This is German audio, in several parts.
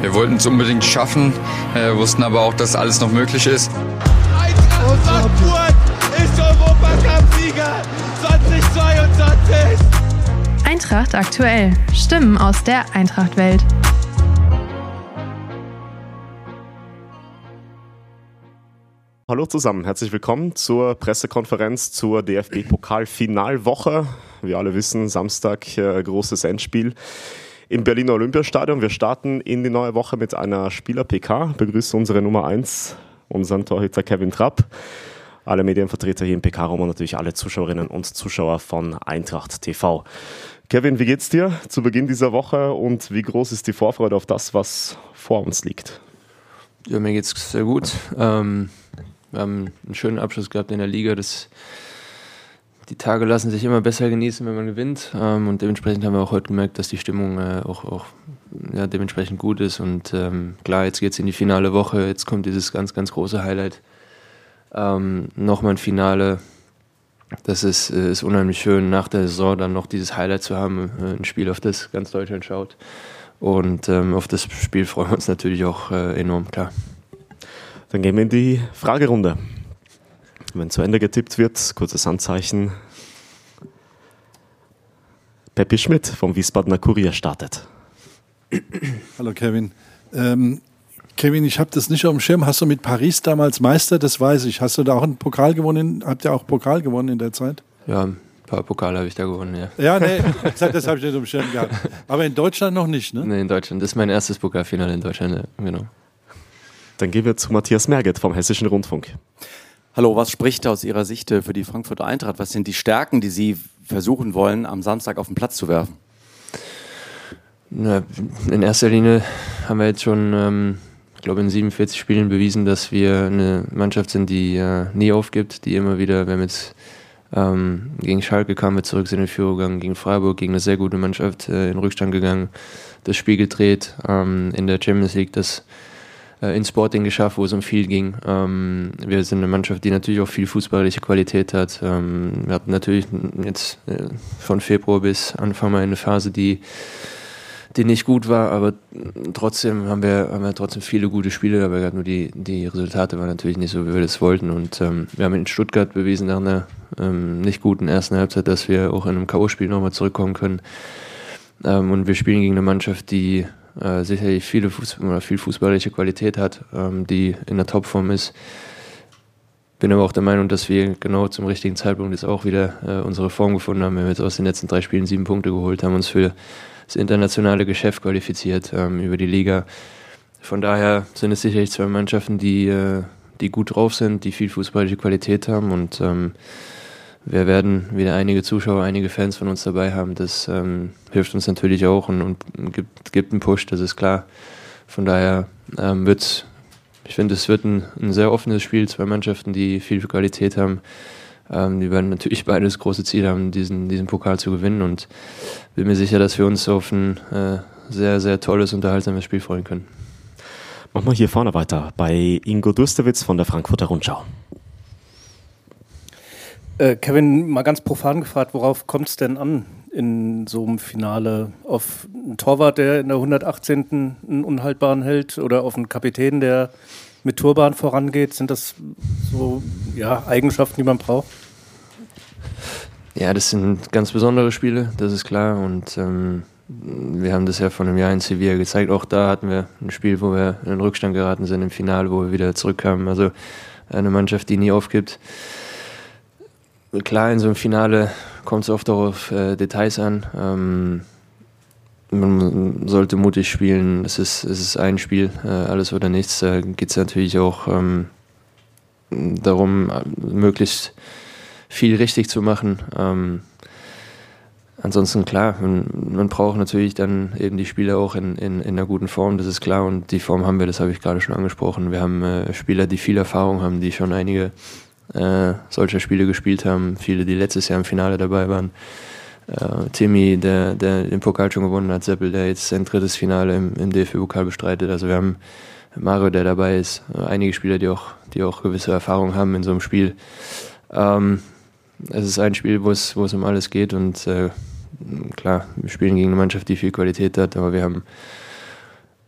Wir wollten es unbedingt schaffen, äh, wussten aber auch, dass alles noch möglich ist. Eintracht Frankfurt ist Europacup-Sieger 2022. Eintracht aktuell. Stimmen aus der Eintracht-Welt. Hallo zusammen, herzlich willkommen zur Pressekonferenz zur DFB-Pokal-Finalwoche. Wir alle wissen, Samstag äh, großes Endspiel im Berliner Olympiastadion. Wir starten in die neue Woche mit einer Spieler-PK. Begrüße unsere Nummer 1, unseren Torhüter Kevin Trapp, alle Medienvertreter hier im PK-Raum und natürlich alle Zuschauerinnen und Zuschauer von Eintracht TV. Kevin, wie geht's dir zu Beginn dieser Woche und wie groß ist die Vorfreude auf das, was vor uns liegt? Ja, mir geht's sehr gut. Ähm, wir haben einen schönen Abschluss gehabt in der Liga. Das, die Tage lassen sich immer besser genießen, wenn man gewinnt. Ähm, und dementsprechend haben wir auch heute gemerkt, dass die Stimmung äh, auch, auch ja, dementsprechend gut ist. Und ähm, klar, jetzt geht es in die finale Woche. Jetzt kommt dieses ganz, ganz große Highlight. Ähm, Nochmal ein Finale. Das ist, äh, ist unheimlich schön, nach der Saison dann noch dieses Highlight zu haben. Äh, ein Spiel, auf das ganz Deutschland schaut. Und ähm, auf das Spiel freuen wir uns natürlich auch äh, enorm, klar. Dann gehen wir in die Fragerunde. Wenn zu Ende getippt wird, kurzes Handzeichen. Peppi Schmidt vom Wiesbadener Kurier startet. Hallo Kevin. Ähm, Kevin, ich habe das nicht auf dem Schirm. Hast du mit Paris damals Meister? Das weiß ich. Hast du da auch einen Pokal gewonnen? Habt ihr auch Pokal gewonnen in der Zeit? Ja, ein paar Pokale habe ich da gewonnen, ja. Ja, nee, das habe ich nicht auf dem Schirm gehabt. Aber in Deutschland noch nicht, ne? Nee, in Deutschland. Das ist mein erstes Pokalfinale in Deutschland, ja, genau. Dann gehen wir zu Matthias Merget vom Hessischen Rundfunk. Hallo, was spricht aus Ihrer Sicht für die Frankfurter Eintracht? Was sind die Stärken, die Sie versuchen wollen, am Samstag auf den Platz zu werfen? Na, in erster Linie haben wir jetzt schon, ähm, ich glaube, in 47 Spielen bewiesen, dass wir eine Mannschaft sind, die äh, nie aufgibt, die immer wieder, wenn wir jetzt ähm, gegen Schalke kamen wir zurück, sind in Führung gegangen, gegen Freiburg, gegen eine sehr gute Mannschaft äh, in Rückstand gegangen, das Spiel gedreht, ähm, in der Champions League das äh, in Sporting geschafft, wo es um viel ging. Ähm, wir sind eine Mannschaft, die natürlich auch viel fußballische Qualität hat. Ähm, wir hatten natürlich jetzt äh, von Februar bis Anfang mal eine Phase, die die nicht gut war, aber trotzdem haben wir, haben wir trotzdem viele gute Spiele dabei gehabt, nur die, die Resultate waren natürlich nicht so, wie wir das wollten. Und ähm, wir haben in Stuttgart bewiesen nach einer ähm, nicht guten ersten Halbzeit, dass wir auch in einem K.O.-Spiel nochmal zurückkommen können. Ähm, und wir spielen gegen eine Mannschaft, die äh, sicherlich viele Fußball, oder viel fußballische Qualität hat, ähm, die in der Topform ist. Bin aber auch der Meinung, dass wir genau zum richtigen Zeitpunkt jetzt auch wieder äh, unsere Form gefunden haben. Wir haben jetzt aus den letzten drei Spielen sieben Punkte geholt, haben uns für das internationale Geschäft qualifiziert ähm, über die Liga. Von daher sind es sicherlich zwei Mannschaften, die, äh, die gut drauf sind, die viel fußballische Qualität haben und ähm, wir werden wieder einige Zuschauer, einige Fans von uns dabei haben. Das ähm, hilft uns natürlich auch und, und, gibt, gibt einen Push, das ist klar. Von daher ähm, wird ich finde, es wird ein, ein, sehr offenes Spiel, zwei Mannschaften, die viel Qualität haben. Ähm, die werden natürlich beide das große Ziel haben, diesen, diesen Pokal zu gewinnen und bin mir sicher, dass wir uns auf ein äh, sehr, sehr tolles, unterhaltsames Spiel freuen können. Machen wir hier vorne weiter bei Ingo Durstewitz von der Frankfurter Rundschau. Äh, Kevin, mal ganz profan gefragt, worauf kommt es denn an in so einem Finale? Auf einen Torwart, der in der 118. einen unhaltbaren hält oder auf einen Kapitän, der mit Turban vorangeht? Sind das so ja, Eigenschaften, die man braucht? Ja, das sind ganz besondere Spiele, das ist klar. Und ähm, wir haben das ja vor einem Jahr in Sevilla gezeigt. Auch da hatten wir ein Spiel, wo wir in den Rückstand geraten sind im Finale, wo wir wieder zurückkamen. Also eine Mannschaft, die nie aufgibt klar, in so einem Finale kommt es oft auch auf äh, Details an. Ähm, man sollte mutig spielen. Es ist, es ist ein Spiel, äh, alles oder nichts. Da geht es natürlich auch ähm, darum, möglichst viel richtig zu machen. Ähm, ansonsten klar, man, man, braucht natürlich dann eben die Spieler auch in, in, in einer guten Form, das ist klar. Und die Form haben wir, das habe ich gerade schon angesprochen. Wir haben äh, Spieler, die viel Erfahrung haben, die schon einige äh, solcher Spiele gespielt haben. Viele, die letztes Jahr im Finale dabei waren. Äh, Timmy, der, der den Pokal schon gewonnen hat, Seppel, der jetzt sein drittes Finale im, im DFB-Pokal bestreitet. Also wir haben Mario, der dabei ist, einige Spieler, die auch, die auch gewisse Erfahrung haben in so einem Spiel. Ähm, es ist ein Spiel, wo es, wo es um alles geht und äh, klar, wir spielen gegen eine Mannschaft, die viel Qualität hat, aber wir haben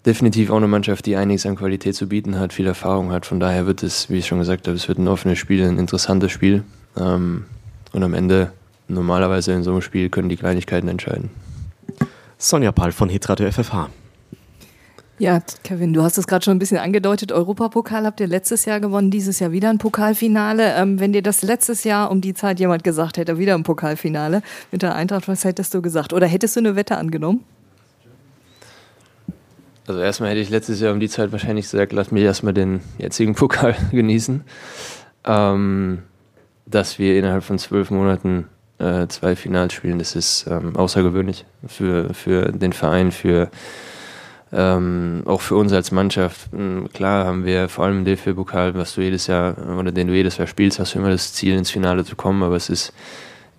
definitiv auch eine Mannschaft, die einiges an Qualität zu bieten hat, viel Erfahrung hat. Von daher wird es, wie ich schon gesagt habe, es wird ein offenes Spiel, ein interessantes Spiel. Ähm, und am Ende, normalerweise in so einem Spiel, können die Kleinigkeiten entscheiden. Sonja Pall von Hitradio FFH. Ja, Kevin, du hast es gerade schon ein bisschen angedeutet. Europapokal habt ihr letztes Jahr gewonnen, dieses Jahr wieder ein Pokalfinale. Ähm, wenn dir das letztes Jahr um die Zeit jemand gesagt hätte, wieder ein Pokalfinale mit der Eintracht, was hättest du gesagt? Oder hättest du eine Wette angenommen? Also erstmal hätte ich letztes Jahr um die Zeit wahrscheinlich gesagt, lass mich erstmal den jetzigen Pokal genießen. Ähm, dass wir innerhalb von zwölf Monaten äh, zwei Finals spielen, das ist ähm, außergewöhnlich für, für den Verein, für ähm, auch für uns als Mannschaft. Ähm, klar haben wir vor allem im DFB-Pokal, was du jedes Jahr oder den du jedes Jahr spielst, hast du immer das Ziel, ins Finale zu kommen, aber es ist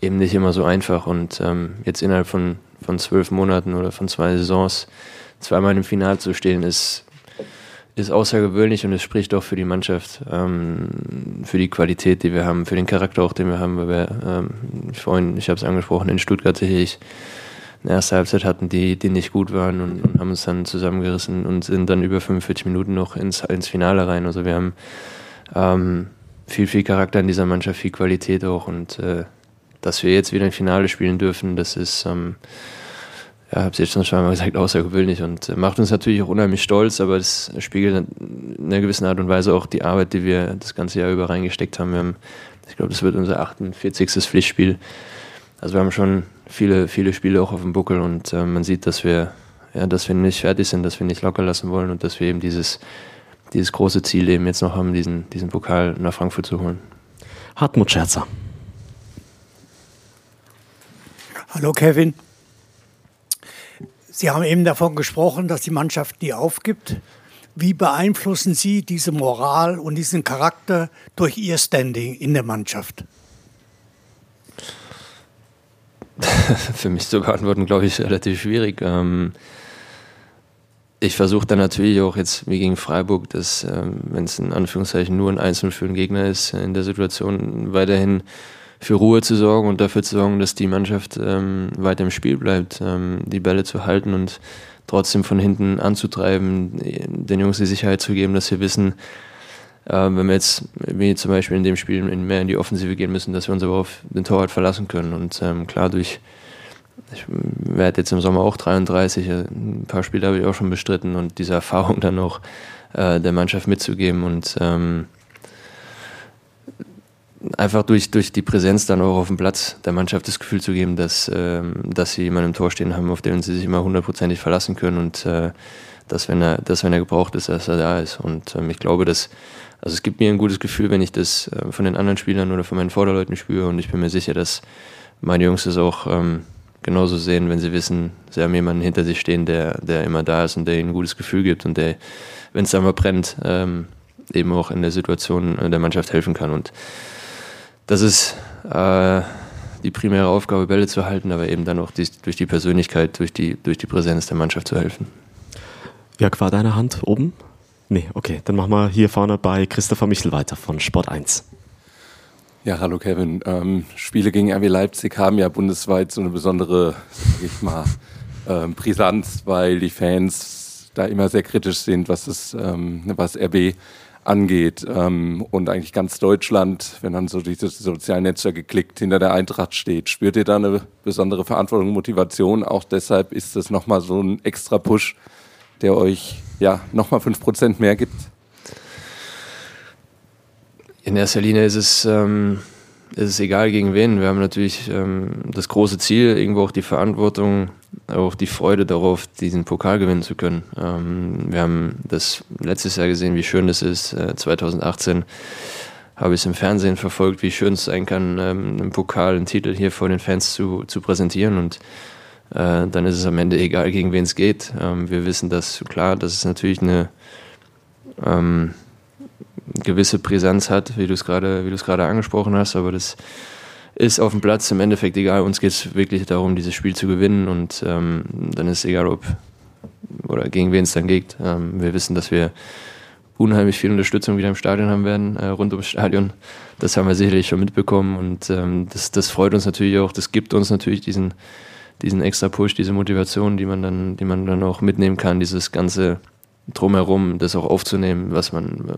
eben nicht immer so einfach. Und ähm, jetzt innerhalb von, von zwölf Monaten oder von zwei Saisons zweimal im Finale zu stehen, ist, ist außergewöhnlich und es spricht auch für die Mannschaft, ähm, für die Qualität, die wir haben, für den Charakter auch, den wir haben. Weil wir, ähm, vorhin, ich habe es angesprochen, in Stuttgart ich eine erste Halbzeit hatten, die, die nicht gut waren und, und, haben uns dann zusammengerissen und sind dann über 45 Minuten noch ins, ins Finale rein. Also wir haben ähm, viel, viel Charakter in dieser Mannschaft, viel Qualität auch und äh, dass wir jetzt wieder ein Finale spielen dürfen, das ist ähm, ja, habe es jetzt schon mal gesagt, außergewöhnlich und äh, macht uns natürlich auch unheimlich stolz, aber es spiegelt in einer gewissen Art und Weise auch die Arbeit, die wir das ganze Jahr über reingesteckt haben. Wir haben ich glaube, das wird unser 48. Pflichtspiel. Also wir haben schon viele, viele Spiele auch auf dem Buckel und äh, man sieht, dass wir, ja, dass wir nicht fertig sind, dass wir nicht locker lassen wollen und dass wir eben dieses, dieses große Ziel eben jetzt noch haben, diesen, diesen Pokal nach Frankfurt zu holen. Hartmut Scherzer. Hallo Kevin. Sie haben eben davon gesprochen, dass die Mannschaft nie aufgibt. Wie beeinflussen Sie diese Moral und diesen Charakter durch Ihr Standing in der Mannschaft? Für mich zu beantworten, glaube ich, relativ schwierig. Ähm, ich versuche dann natürlich auch jetzt wie gegen Freiburg, dass, ähm, wenn es in Anführungszeichen nur ein Einzel für einen Gegner ist, in der Situation weiterhin für Ruhe zu sorgen und dafür zu sorgen, dass die Mannschaft ähm, weiter im Spiel bleibt, ähm, die Bälle zu halten und trotzdem von hinten anzutreiben, den Jungs die Sicherheit zu geben, dass sie wissen, äh, wenn wir jetzt wie zum Beispiel in dem Spiel mehr in die Offensive gehen müssen, dass wir uns aber auf den Torwart verlassen können. Und ähm, klar, durch ich werde jetzt im Sommer auch 33, äh, ein paar Spiele habe ich auch schon bestritten und diese Erfahrung dann auch äh, der Mannschaft mitzugeben und ähm, einfach durch, durch die Präsenz dann auch auf dem Platz der Mannschaft das Gefühl zu geben, dass, ähm, dass sie jemanden im Tor stehen haben, auf den sie sich immer hundertprozentig verlassen können und äh, dass, wenn er, dass, wenn er gebraucht ist, dass er da ist. Und ähm, ich glaube, dass, also es gibt mir ein gutes Gefühl, wenn ich das äh, von den anderen Spielern oder von meinen Vorderleuten spüre und ich bin mir sicher, dass meine Jungs das auch ähm, genauso sehen, wenn sie wissen, sie haben jemanden hinter sich stehen, der, der immer da ist und der ihnen ein gutes Gefühl gibt und der, wenn es einmal brennt, ähm, eben auch in der Situation der Mannschaft helfen kann. Und das ist äh, die primäre Aufgabe, Bälle zu halten, aber eben dann auch die, durch die Persönlichkeit, durch die, durch die Präsenz der Mannschaft zu helfen. Jörg, war deine Hand oben? Nee, okay. Dann machen wir hier vorne bei Christopher Michel weiter von Sport 1. Ja, hallo Kevin. Ähm, Spiele gegen RW Leipzig haben ja bundesweit so eine besondere, sag ich mal, ähm, Brisanz, weil die Fans da immer sehr kritisch sind, was, es, ähm, was RB angeht. Ähm, und eigentlich ganz Deutschland, wenn dann so diese sozialen Netzwerke klickt, hinter der Eintracht steht. Spürt ihr da eine besondere Verantwortung Motivation? Auch deshalb ist das nochmal so ein extra Push, der euch ja nochmal 5% mehr gibt? In erster Linie ist es, ähm, ist es egal gegen wen. Wir haben natürlich ähm, das große Ziel, irgendwo auch die Verantwortung, auch die Freude darauf, diesen Pokal gewinnen zu können. Ähm, wir haben das letztes Jahr gesehen, wie schön das ist. Äh, 2018 habe ich es im Fernsehen verfolgt, wie schön es sein kann, ähm, einen Pokal, einen Titel hier vor den Fans zu, zu präsentieren. Und äh, dann ist es am Ende egal, gegen wen es geht. Ähm, wir wissen, dass klar, dass es natürlich eine ähm, gewisse Präsenz hat, wie du es gerade, wie du es gerade angesprochen hast, aber das ist auf dem Platz im Endeffekt egal. Uns geht es wirklich darum, dieses Spiel zu gewinnen und ähm, dann ist es egal, ob oder gegen wen es dann geht. Ähm, wir wissen, dass wir unheimlich viel Unterstützung wieder im Stadion haben werden, äh, rund ums Stadion. Das haben wir sicherlich schon mitbekommen und ähm, das, das freut uns natürlich auch. Das gibt uns natürlich diesen, diesen extra Push, diese Motivation, die man dann, die man dann auch mitnehmen kann, dieses ganze drumherum, das auch aufzunehmen, was man,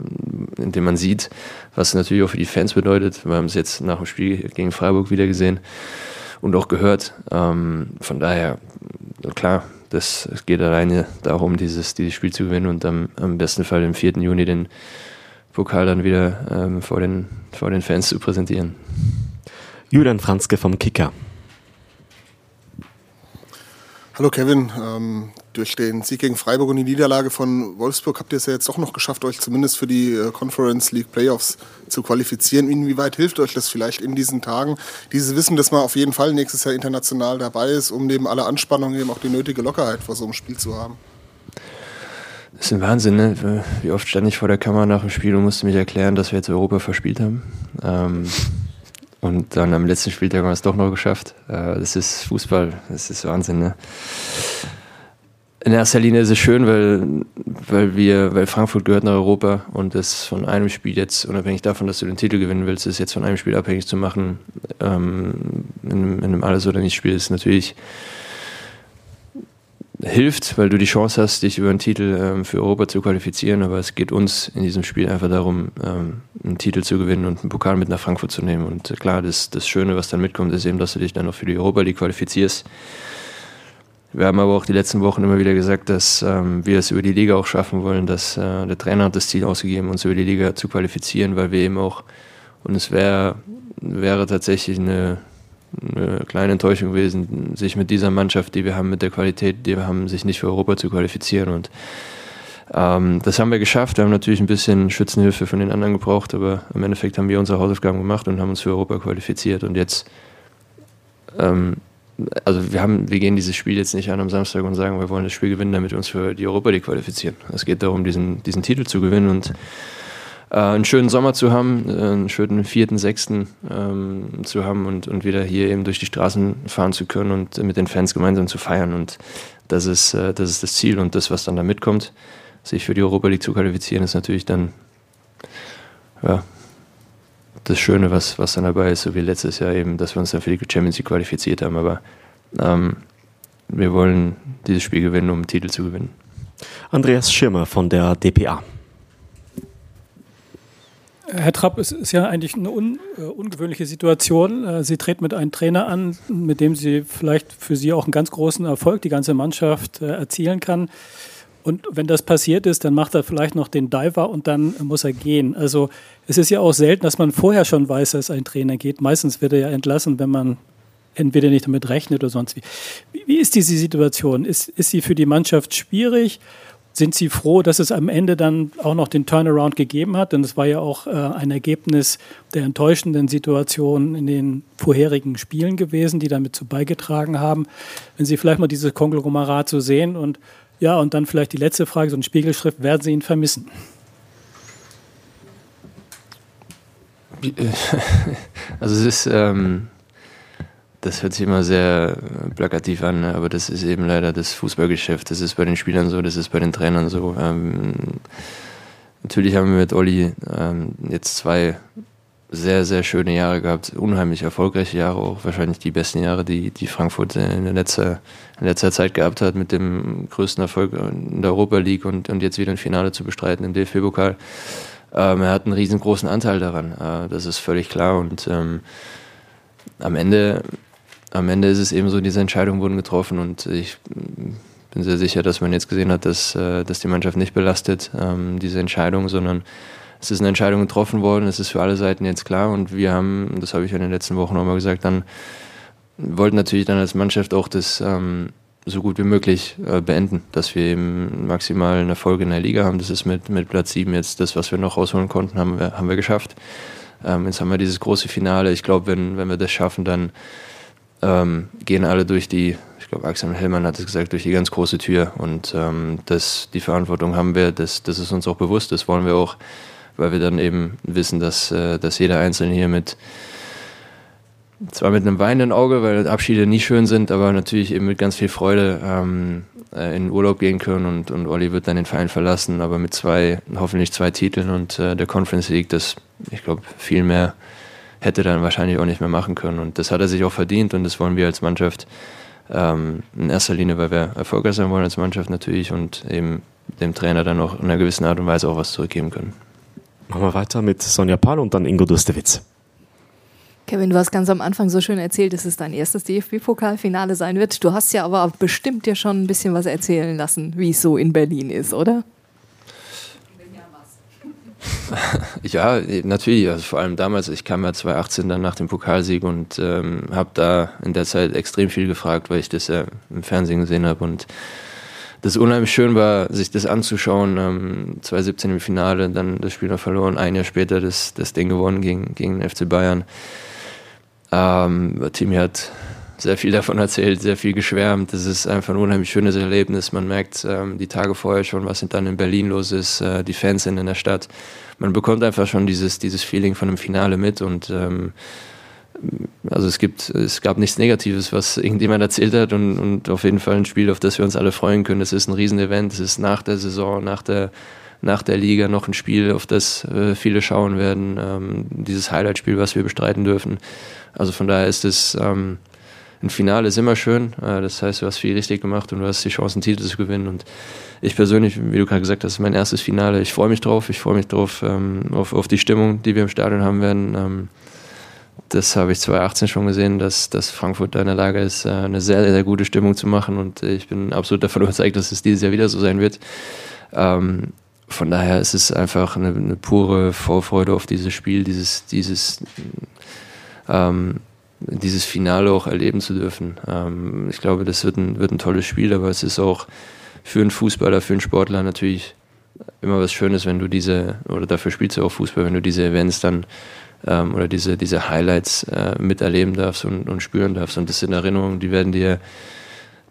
indem man sieht, was natürlich auch für die Fans bedeutet. Wir haben es jetzt nach dem Spiel gegen Freiburg wieder gesehen und auch gehört. Ähm, von daher, klar, das, es geht alleine darum, dieses, dieses Spiel zu gewinnen und am, am besten Fall im 4. Juni den Pokal dann wieder ähm, vor, den, vor den Fans zu präsentieren. Julian Franzke vom Kicker. Hallo Kevin, ähm, durch den Sieg gegen Freiburg und die Niederlage von Wolfsburg habt ihr es ja jetzt doch noch geschafft, euch zumindest für die äh, Conference League Playoffs zu qualifizieren. Inwieweit hilft euch das vielleicht in diesen Tagen, dieses Wissen, dass man auf jeden Fall nächstes Jahr international dabei ist, um neben aller Anspannung eben auch die nötige Lockerheit vor so einem Spiel zu haben? Das ist ein Wahnsinn, ne? Wie oft stand ich vor der Kamera nach dem Spiel und musste mich erklären, dass wir jetzt Europa verspielt haben. Ähm, und dann am letzten Spieltag haben wir es doch noch geschafft. Äh, das ist Fußball, das ist Wahnsinn. Ne? In erster Linie ist es schön, weil, weil wir, weil Frankfurt gehört nach Europa und das von einem Spiel jetzt, unabhängig davon, dass du den Titel gewinnen willst, ist jetzt von einem Spiel abhängig zu machen, ähm, in, in einem Alles- oder Nicht-Spiel ist natürlich hilft, weil du die Chance hast, dich über einen Titel ähm, für Europa zu qualifizieren. Aber es geht uns in diesem Spiel einfach darum, ähm, einen Titel zu gewinnen und einen Pokal mit nach Frankfurt zu nehmen. Und äh, klar, das, das Schöne, was dann mitkommt, ist eben, dass du dich dann noch für die Europa League qualifizierst. Wir haben aber auch die letzten Wochen immer wieder gesagt, dass ähm, wir es über die Liga auch schaffen wollen, dass äh, der Trainer hat das Ziel ausgegeben, uns über die Liga zu qualifizieren, weil wir eben auch, und es wär, wäre tatsächlich eine eine kleine Enttäuschung gewesen, sich mit dieser Mannschaft, die wir haben, mit der Qualität, die wir haben, sich nicht für Europa zu qualifizieren. Und ähm, das haben wir geschafft. Wir haben natürlich ein bisschen Schützenhilfe von den anderen gebraucht, aber im Endeffekt haben wir unsere Hausaufgaben gemacht und haben uns für Europa qualifiziert. Und jetzt, ähm, also wir haben, wir gehen dieses Spiel jetzt nicht an am Samstag und sagen, wir wollen das Spiel gewinnen, damit wir uns für die Europa League qualifizieren. Es geht darum, diesen, diesen Titel zu gewinnen und äh, einen schönen Sommer zu haben, äh, einen schönen vierten, sechsten ähm, zu haben und, und wieder hier eben durch die Straßen fahren zu können und mit den Fans gemeinsam zu feiern. Und das ist, äh, das ist das Ziel und das, was dann da mitkommt, sich für die Europa League zu qualifizieren, ist natürlich dann ja, das Schöne, was, was dann dabei ist, so wie letztes Jahr eben, dass wir uns dann für die Champions League qualifiziert haben. Aber ähm, wir wollen dieses Spiel gewinnen, um einen Titel zu gewinnen. Andreas Schirmer von der DPA. Herr Trapp, es ist ja eigentlich eine un, äh, ungewöhnliche Situation. Äh, Sie treten mit einem Trainer an, mit dem Sie vielleicht für Sie auch einen ganz großen Erfolg, die ganze Mannschaft äh, erzielen kann. Und wenn das passiert ist, dann macht er vielleicht noch den Diver und dann muss er gehen. Also es ist ja auch selten, dass man vorher schon weiß, dass ein Trainer geht. Meistens wird er ja entlassen, wenn man entweder nicht damit rechnet oder sonst wie. Wie ist diese Situation? Ist, ist sie für die Mannschaft schwierig? Sind Sie froh, dass es am Ende dann auch noch den Turnaround gegeben hat? Denn es war ja auch äh, ein Ergebnis der enttäuschenden Situation in den vorherigen Spielen gewesen, die damit zu beigetragen haben. Wenn Sie vielleicht mal dieses Konglomerat so sehen und ja, und dann vielleicht die letzte Frage, so ein Spiegelschrift, werden Sie ihn vermissen? Also es ist, ähm, das hört sich immer sehr plakativ an, ne? aber das ist eben leider das Fußballgeschäft. Das ist bei den Spielern so, das ist bei den Trainern so. Ähm, natürlich haben wir mit Olli ähm, jetzt zwei sehr, sehr schöne Jahre gehabt, unheimlich erfolgreiche Jahre, auch wahrscheinlich die besten Jahre, die, die Frankfurt in, letzter, in letzter Zeit gehabt hat, mit dem größten Erfolg in der Europa League und, und jetzt wieder ein Finale zu bestreiten im DFB-Pokal. Ähm, er hat einen riesengroßen Anteil daran, äh, das ist völlig klar und ähm, am Ende am Ende ist es eben so, diese Entscheidungen wurden getroffen und ich bin sehr sicher, dass man jetzt gesehen hat, dass, äh, dass die Mannschaft nicht belastet, ähm, diese Entscheidung, sondern es ist eine Entscheidung getroffen worden, es ist für alle Seiten jetzt klar und wir haben, das habe ich in den letzten Wochen nochmal gesagt, dann wollten natürlich dann als Mannschaft auch das ähm, so gut wie möglich äh, beenden, dass wir eben maximalen Erfolg in der Liga haben. Das ist mit, mit Platz 7 jetzt das, was wir noch rausholen konnten, haben wir, haben wir geschafft. Ähm, jetzt haben wir dieses große Finale. Ich glaube, wenn, wenn wir das schaffen, dann ähm, gehen alle durch die, ich glaube, Axel Hellmann hat es gesagt, durch die ganz große Tür. Und ähm, das, die Verantwortung haben wir, das, das ist uns auch bewusst, das wollen wir auch, weil wir dann eben wissen, dass, äh, dass jeder Einzelne hier mit, zwar mit einem weinenden Auge, weil Abschiede nie schön sind, aber natürlich eben mit ganz viel Freude ähm, äh, in Urlaub gehen können. Und, und Olli wird dann den Verein verlassen, aber mit zwei, hoffentlich zwei Titeln und äh, der Conference League, das, ich glaube, viel mehr hätte dann wahrscheinlich auch nicht mehr machen können. Und das hat er sich auch verdient und das wollen wir als Mannschaft ähm, in erster Linie, weil wir erfolgreich sein wollen als Mannschaft natürlich und eben dem Trainer dann auch in einer gewissen Art und Weise auch was zurückgeben können. Machen wir weiter mit Sonja Pahl und dann Ingo Dustewitz. Kevin, du hast ganz am Anfang so schön erzählt, dass es dein erstes DFB-Pokalfinale sein wird. Du hast ja aber bestimmt dir schon ein bisschen was erzählen lassen, wie es so in Berlin ist, oder? ja, natürlich. Also vor allem damals, ich kam ja 2018 dann nach dem Pokalsieg und ähm, habe da in der Zeit extrem viel gefragt, weil ich das ja im Fernsehen gesehen habe und das unheimlich schön war, sich das anzuschauen. Ähm, 2017 im Finale, dann das Spiel noch verloren, ein Jahr später das, das Ding gewonnen gegen, gegen den FC Bayern. Ähm, Timmy hat sehr viel davon erzählt, sehr viel geschwärmt. Das ist einfach ein unheimlich schönes Erlebnis. Man merkt ähm, die Tage vorher schon, was dann in Berlin los ist. Äh, die Fans sind in der Stadt. Man bekommt einfach schon dieses, dieses Feeling von einem Finale mit und ähm, also es gibt, es gab nichts Negatives, was irgendjemand erzählt hat und, und auf jeden Fall ein Spiel, auf das wir uns alle freuen können. Es ist ein Riesenevent, es ist nach der Saison, nach der, nach der Liga noch ein Spiel, auf das äh, viele schauen werden. Ähm, dieses Highlight-Spiel, was wir bestreiten dürfen. Also von daher ist es ähm, ein Finale ist immer schön. Äh, das heißt, du hast viel richtig gemacht und du hast die Chance, einen Titel zu gewinnen. Und ich persönlich, wie du gerade gesagt hast, ist mein erstes Finale. Ich freue mich drauf. Ich freue mich drauf, ähm, auf, auf die Stimmung, die wir im Stadion haben werden. Ähm, das habe ich 2018 schon gesehen, dass, dass Frankfurt da in der Lage ist, äh, eine sehr, sehr gute Stimmung zu machen. Und ich bin absolut davon überzeugt, dass es dieses Jahr wieder so sein wird. Ähm, von daher ist es einfach eine, eine, pure Vorfreude auf dieses Spiel, dieses, dieses ähm, dieses Finale auch erleben zu dürfen. Ähm, ich glaube, das wird ein, wird ein tolles Spiel, aber es ist auch für einen Fußballer, für einen Sportler natürlich immer was Schönes, wenn du diese, oder dafür spielst du auch Fußball, wenn du diese Events dann ähm, oder diese, diese Highlights äh, miterleben darfst und, und spüren darfst. Und das sind Erinnerungen, die werden dir,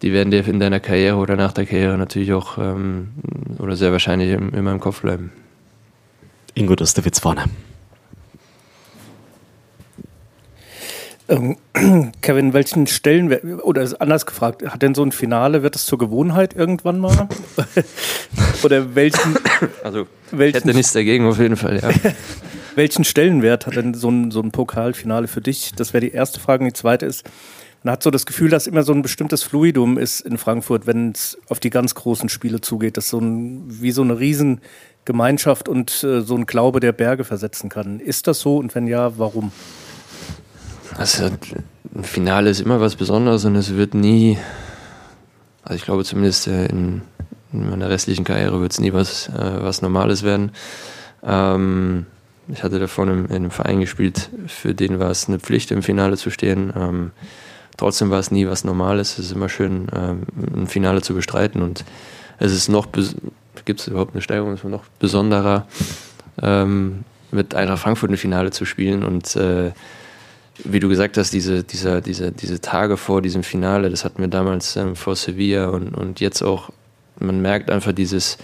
die werden dir in deiner Karriere oder nach der Karriere natürlich auch ähm, oder sehr wahrscheinlich in, in meinem Kopf bleiben. Ingo Dostewitz vorne. Ähm, Kevin, welchen Stellenwert, oder anders gefragt, hat denn so ein Finale, wird es zur Gewohnheit irgendwann mal? oder welchen. Also, welchen, ich hätte nichts dagegen, auf jeden Fall, ja. welchen Stellenwert hat denn so ein, so ein Pokalfinale für dich? Das wäre die erste Frage. Und die zweite ist, man hat so das Gefühl, dass immer so ein bestimmtes Fluidum ist in Frankfurt, wenn es auf die ganz großen Spiele zugeht, dass so ein, wie so eine Riesengemeinschaft und äh, so ein Glaube der Berge versetzen kann. Ist das so und wenn ja, warum? Also ein Finale ist immer was Besonderes und es wird nie, also ich glaube zumindest äh, in, in meiner restlichen Karriere wird es nie was, äh, was Normales werden. Ähm, ich hatte davon in, in, einem Verein gespielt, für den war es eine Pflicht, im Finale zu stehen. Ähm, trotzdem war es nie was Normales. Es ist immer schön, ähm, ein Finale zu bestreiten und es ist noch, gibt es überhaupt eine Steigerung, es ist noch besonderer, ähm, mit Eintracht Frankfurt ein Finale zu spielen und äh, wie du gesagt hast, diese, diese, diese, diese Tage vor diesem Finale, das hatten wir damals ähm, vor Sevilla und, und jetzt auch, man merkt einfach dieses,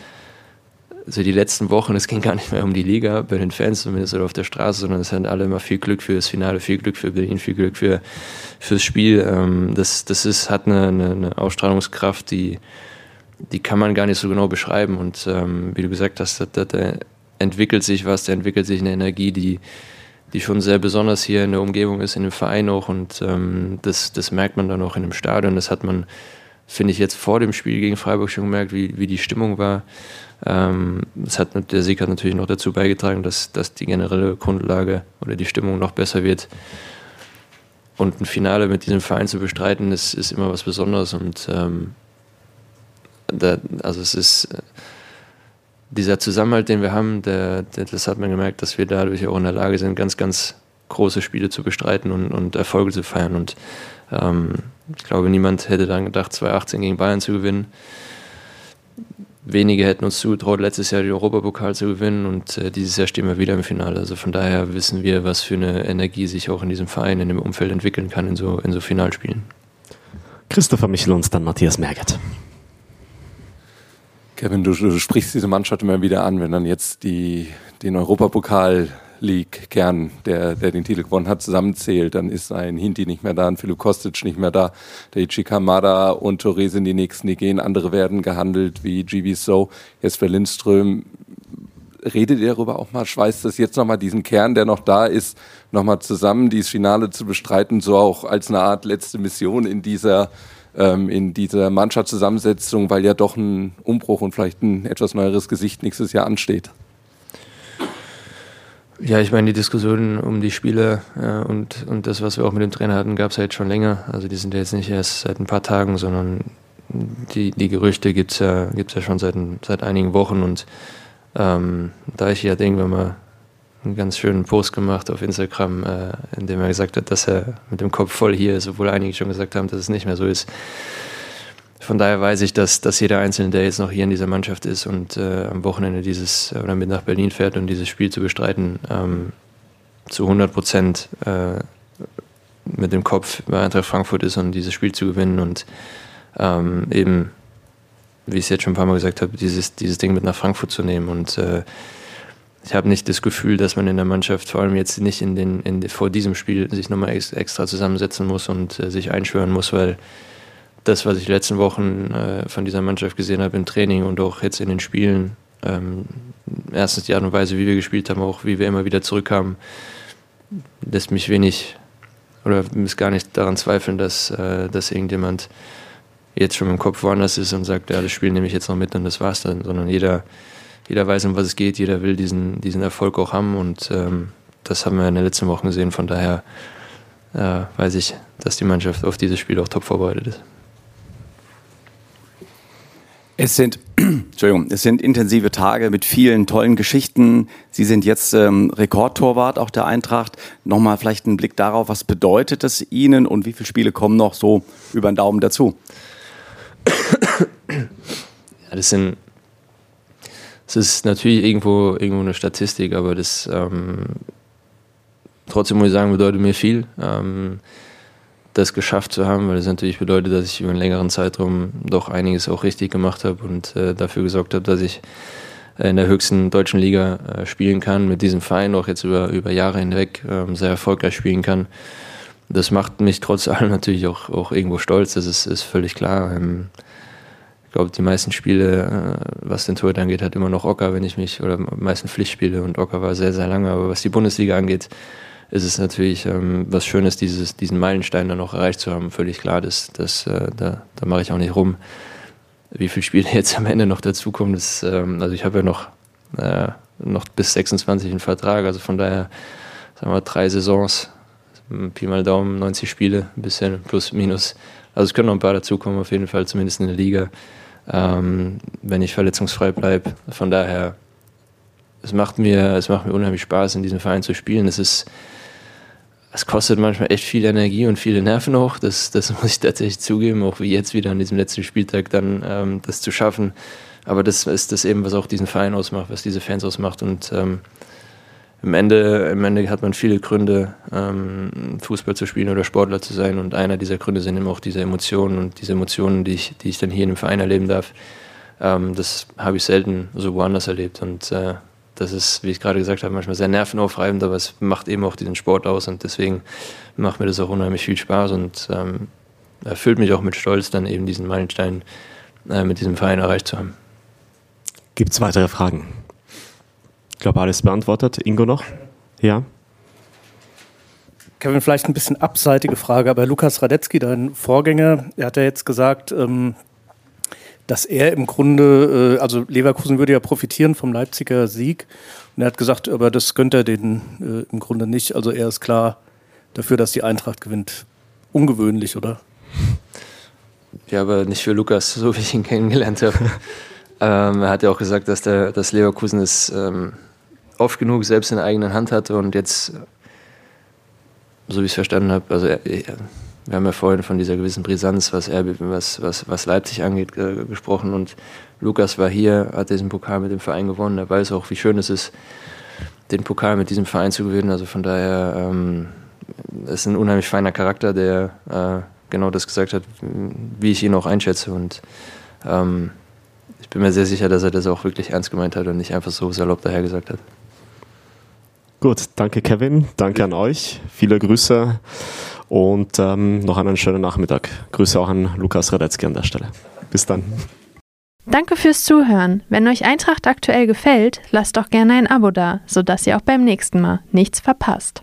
also die letzten Wochen, es ging gar nicht mehr um die Liga, bei den Fans zumindest oder auf der Straße, sondern es hatten alle immer viel Glück für das Finale, viel Glück für Berlin, viel Glück für fürs Spiel. Ähm, das, das ist, hat eine, eine, eine Ausstrahlungskraft, die, die kann man gar nicht so genau beschreiben. Und ähm, wie du gesagt hast, da entwickelt sich was, da entwickelt sich eine Energie, die, die schon sehr besonders hier in der Umgebung ist, in dem Verein auch. Und ähm, das, das merkt man dann auch in dem Stadion. Das hat man, finde ich, jetzt vor dem Spiel gegen Freiburg schon gemerkt, wie, wie die Stimmung war. Ähm, das hat, der Sieg hat natürlich noch dazu beigetragen, dass, dass die generelle Grundlage oder die Stimmung noch besser wird. Und ein Finale mit diesem Verein zu bestreiten, ist, ist immer was Besonderes. Und ähm, da, also es ist dieser Zusammenhalt, den wir haben, der, der, das hat man gemerkt, dass wir dadurch auch in der Lage sind, ganz, ganz große Spiele zu bestreiten und, und Erfolge zu feiern. Und ähm, ich glaube, niemand hätte dann gedacht, 2018 gegen Bayern zu gewinnen. Wenige hätten uns zugetraut, letztes Jahr den Europapokal zu gewinnen und äh, dieses Jahr stehen wir wieder im Finale. Also von daher wissen wir, was für eine Energie sich auch in diesem Verein, in dem Umfeld entwickeln kann in so, in so Finalspielen. Christopher Michel und dann Matthias Merget. Kevin, du, du, sprichst diese Mannschaft immer wieder an, wenn dann jetzt die, den Europapokal League-Kern, der, der den Titel gewonnen hat, zusammenzählt, dann ist ein Hinti nicht mehr da, ein Philipp Kostic nicht mehr da, der Ichikamada und Torre sind die nächsten, die gehen, andere werden gehandelt wie GB So, Jesper Lindström. Redet ihr darüber auch mal, schweißt das jetzt nochmal diesen Kern, der noch da ist, nochmal zusammen, dieses Finale zu bestreiten, so auch als eine Art letzte Mission in dieser in dieser Mannschaftszusammensetzung, weil ja doch ein Umbruch und vielleicht ein etwas neueres Gesicht nächstes Jahr ansteht? Ja, ich meine, die Diskussionen um die Spiele äh, und, und das, was wir auch mit dem Trainer hatten, gab es ja jetzt schon länger. Also die sind ja jetzt nicht erst seit ein paar Tagen, sondern die, die Gerüchte gibt es ja, gibt's ja schon seit, seit einigen Wochen. Und ähm, da ich ja denke, wenn man einen ganz schönen Post gemacht auf Instagram, äh, in dem er gesagt hat, dass er mit dem Kopf voll hier ist, obwohl einige schon gesagt haben, dass es nicht mehr so ist. Von daher weiß ich, dass, dass jeder Einzelne, der jetzt noch hier in dieser Mannschaft ist und äh, am Wochenende dieses oder mit nach Berlin fährt und dieses Spiel zu bestreiten, ähm, zu 100 Prozent äh, mit dem Kopf bei Eintracht Frankfurt ist und dieses Spiel zu gewinnen und ähm, eben, wie ich es jetzt schon ein paar Mal gesagt habe, dieses, dieses Ding mit nach Frankfurt zu nehmen und äh, ich habe nicht das Gefühl, dass man in der Mannschaft, vor allem jetzt nicht in den, in, vor diesem Spiel, sich nochmal extra zusammensetzen muss und äh, sich einschwören muss, weil das, was ich letzten Wochen äh, von dieser Mannschaft gesehen habe im Training und auch jetzt in den Spielen, ähm, erstens die Art und Weise, wie wir gespielt haben, auch wie wir immer wieder zurückkamen, lässt mich wenig oder muss gar nicht daran zweifeln, dass, äh, dass irgendjemand jetzt schon im Kopf woanders ist und sagt, ja, das Spiel nehme ich jetzt noch mit und das war's dann, sondern jeder jeder weiß, um was es geht, jeder will diesen, diesen Erfolg auch haben und ähm, das haben wir in den letzten Wochen gesehen. Von daher äh, weiß ich, dass die Mannschaft auf dieses Spiel auch top vorbereitet ist. Es sind, Entschuldigung, es sind intensive Tage mit vielen tollen Geschichten. Sie sind jetzt ähm, Rekordtorwart auch der Eintracht. Nochmal vielleicht einen Blick darauf, was bedeutet es Ihnen und wie viele Spiele kommen noch so über den Daumen dazu? Ja, das sind es ist natürlich irgendwo, irgendwo eine Statistik, aber das ähm, trotzdem muss ich sagen, bedeutet mir viel, ähm, das geschafft zu haben, weil das natürlich bedeutet, dass ich über einen längeren Zeitraum doch einiges auch richtig gemacht habe und äh, dafür gesorgt habe, dass ich in der höchsten deutschen Liga äh, spielen kann, mit diesem Verein auch jetzt über, über Jahre hinweg äh, sehr erfolgreich spielen kann. Das macht mich trotz allem natürlich auch, auch irgendwo stolz, das ist, ist völlig klar. Ähm, ich glaube, die meisten Spiele, äh, was den Torhüter angeht, hat immer noch Ocker, wenn ich mich, oder die meisten Pflichtspiele und Ocker war sehr, sehr lange. Aber was die Bundesliga angeht, ist es natürlich ähm, was Schönes, dieses, diesen Meilenstein dann noch erreicht zu haben. Völlig klar, das, das, äh, da, da mache ich auch nicht rum. Wie viele Spiele jetzt am Ende noch dazukommen, das, ähm, also ich habe ja noch, äh, noch bis 26 einen Vertrag, also von daher, sagen wir, drei Saisons, Pi mal Daumen, 90 Spiele, ein bisschen plus, minus. Also es können noch ein paar dazukommen, auf jeden Fall, zumindest in der Liga ähm, wenn ich verletzungsfrei bleibe. Von daher, es macht, mir, es macht mir unheimlich Spaß, in diesem Verein zu spielen. Es ist, es kostet manchmal echt viel Energie und viele Nerven auch. Das, das muss ich tatsächlich zugeben, auch wie jetzt wieder an diesem letzten Spieltag dann ähm, das zu schaffen. Aber das ist das eben, was auch diesen Verein ausmacht, was diese Fans ausmacht. Und ähm, im Ende, im Ende hat man viele Gründe, ähm, Fußball zu spielen oder Sportler zu sein. Und einer dieser Gründe sind immer auch diese Emotionen und diese Emotionen, die ich, die ich dann hier in dem Verein erleben darf. Ähm, das habe ich selten so woanders erlebt. Und äh, das ist, wie ich gerade gesagt habe, manchmal sehr nervenaufreibend, aber es macht eben auch diesen Sport aus. Und deswegen macht mir das auch unheimlich viel Spaß und ähm, erfüllt mich auch mit Stolz, dann eben diesen Meilenstein äh, mit diesem Verein erreicht zu haben. Gibt es weitere Fragen? Ich glaube, alles beantwortet. Ingo noch? Ja. Kevin, vielleicht ein bisschen abseitige Frage, aber Lukas Radetzky, dein Vorgänger, er hat ja jetzt gesagt, ähm, dass er im Grunde, äh, also Leverkusen würde ja profitieren vom Leipziger Sieg. Und er hat gesagt, aber das gönnt er denen äh, im Grunde nicht. Also er ist klar dafür, dass die Eintracht gewinnt. Ungewöhnlich, oder? Ja, aber nicht für Lukas, so wie ich ihn kennengelernt habe. ähm, er hat ja auch gesagt, dass, der, dass Leverkusen es ähm, oft genug selbst in der eigenen Hand hatte und jetzt, so wie ich es verstanden habe, also er, wir haben ja vorhin von dieser gewissen Brisanz, was, er, was, was, was Leipzig angeht, äh, gesprochen und Lukas war hier, hat diesen Pokal mit dem Verein gewonnen, er weiß auch, wie schön es ist, den Pokal mit diesem Verein zu gewinnen, also von daher ähm, ist ein unheimlich feiner Charakter, der äh, genau das gesagt hat, wie ich ihn auch einschätze. Und ähm, ich bin mir sehr sicher, dass er das auch wirklich ernst gemeint hat und nicht einfach so salopp daher gesagt hat. Gut, danke Kevin, danke an euch, viele Grüße und ähm, noch einen schönen Nachmittag. Grüße auch an Lukas Radetzky an der Stelle. Bis dann. Danke fürs Zuhören. Wenn euch Eintracht aktuell gefällt, lasst doch gerne ein Abo da, sodass ihr auch beim nächsten Mal nichts verpasst.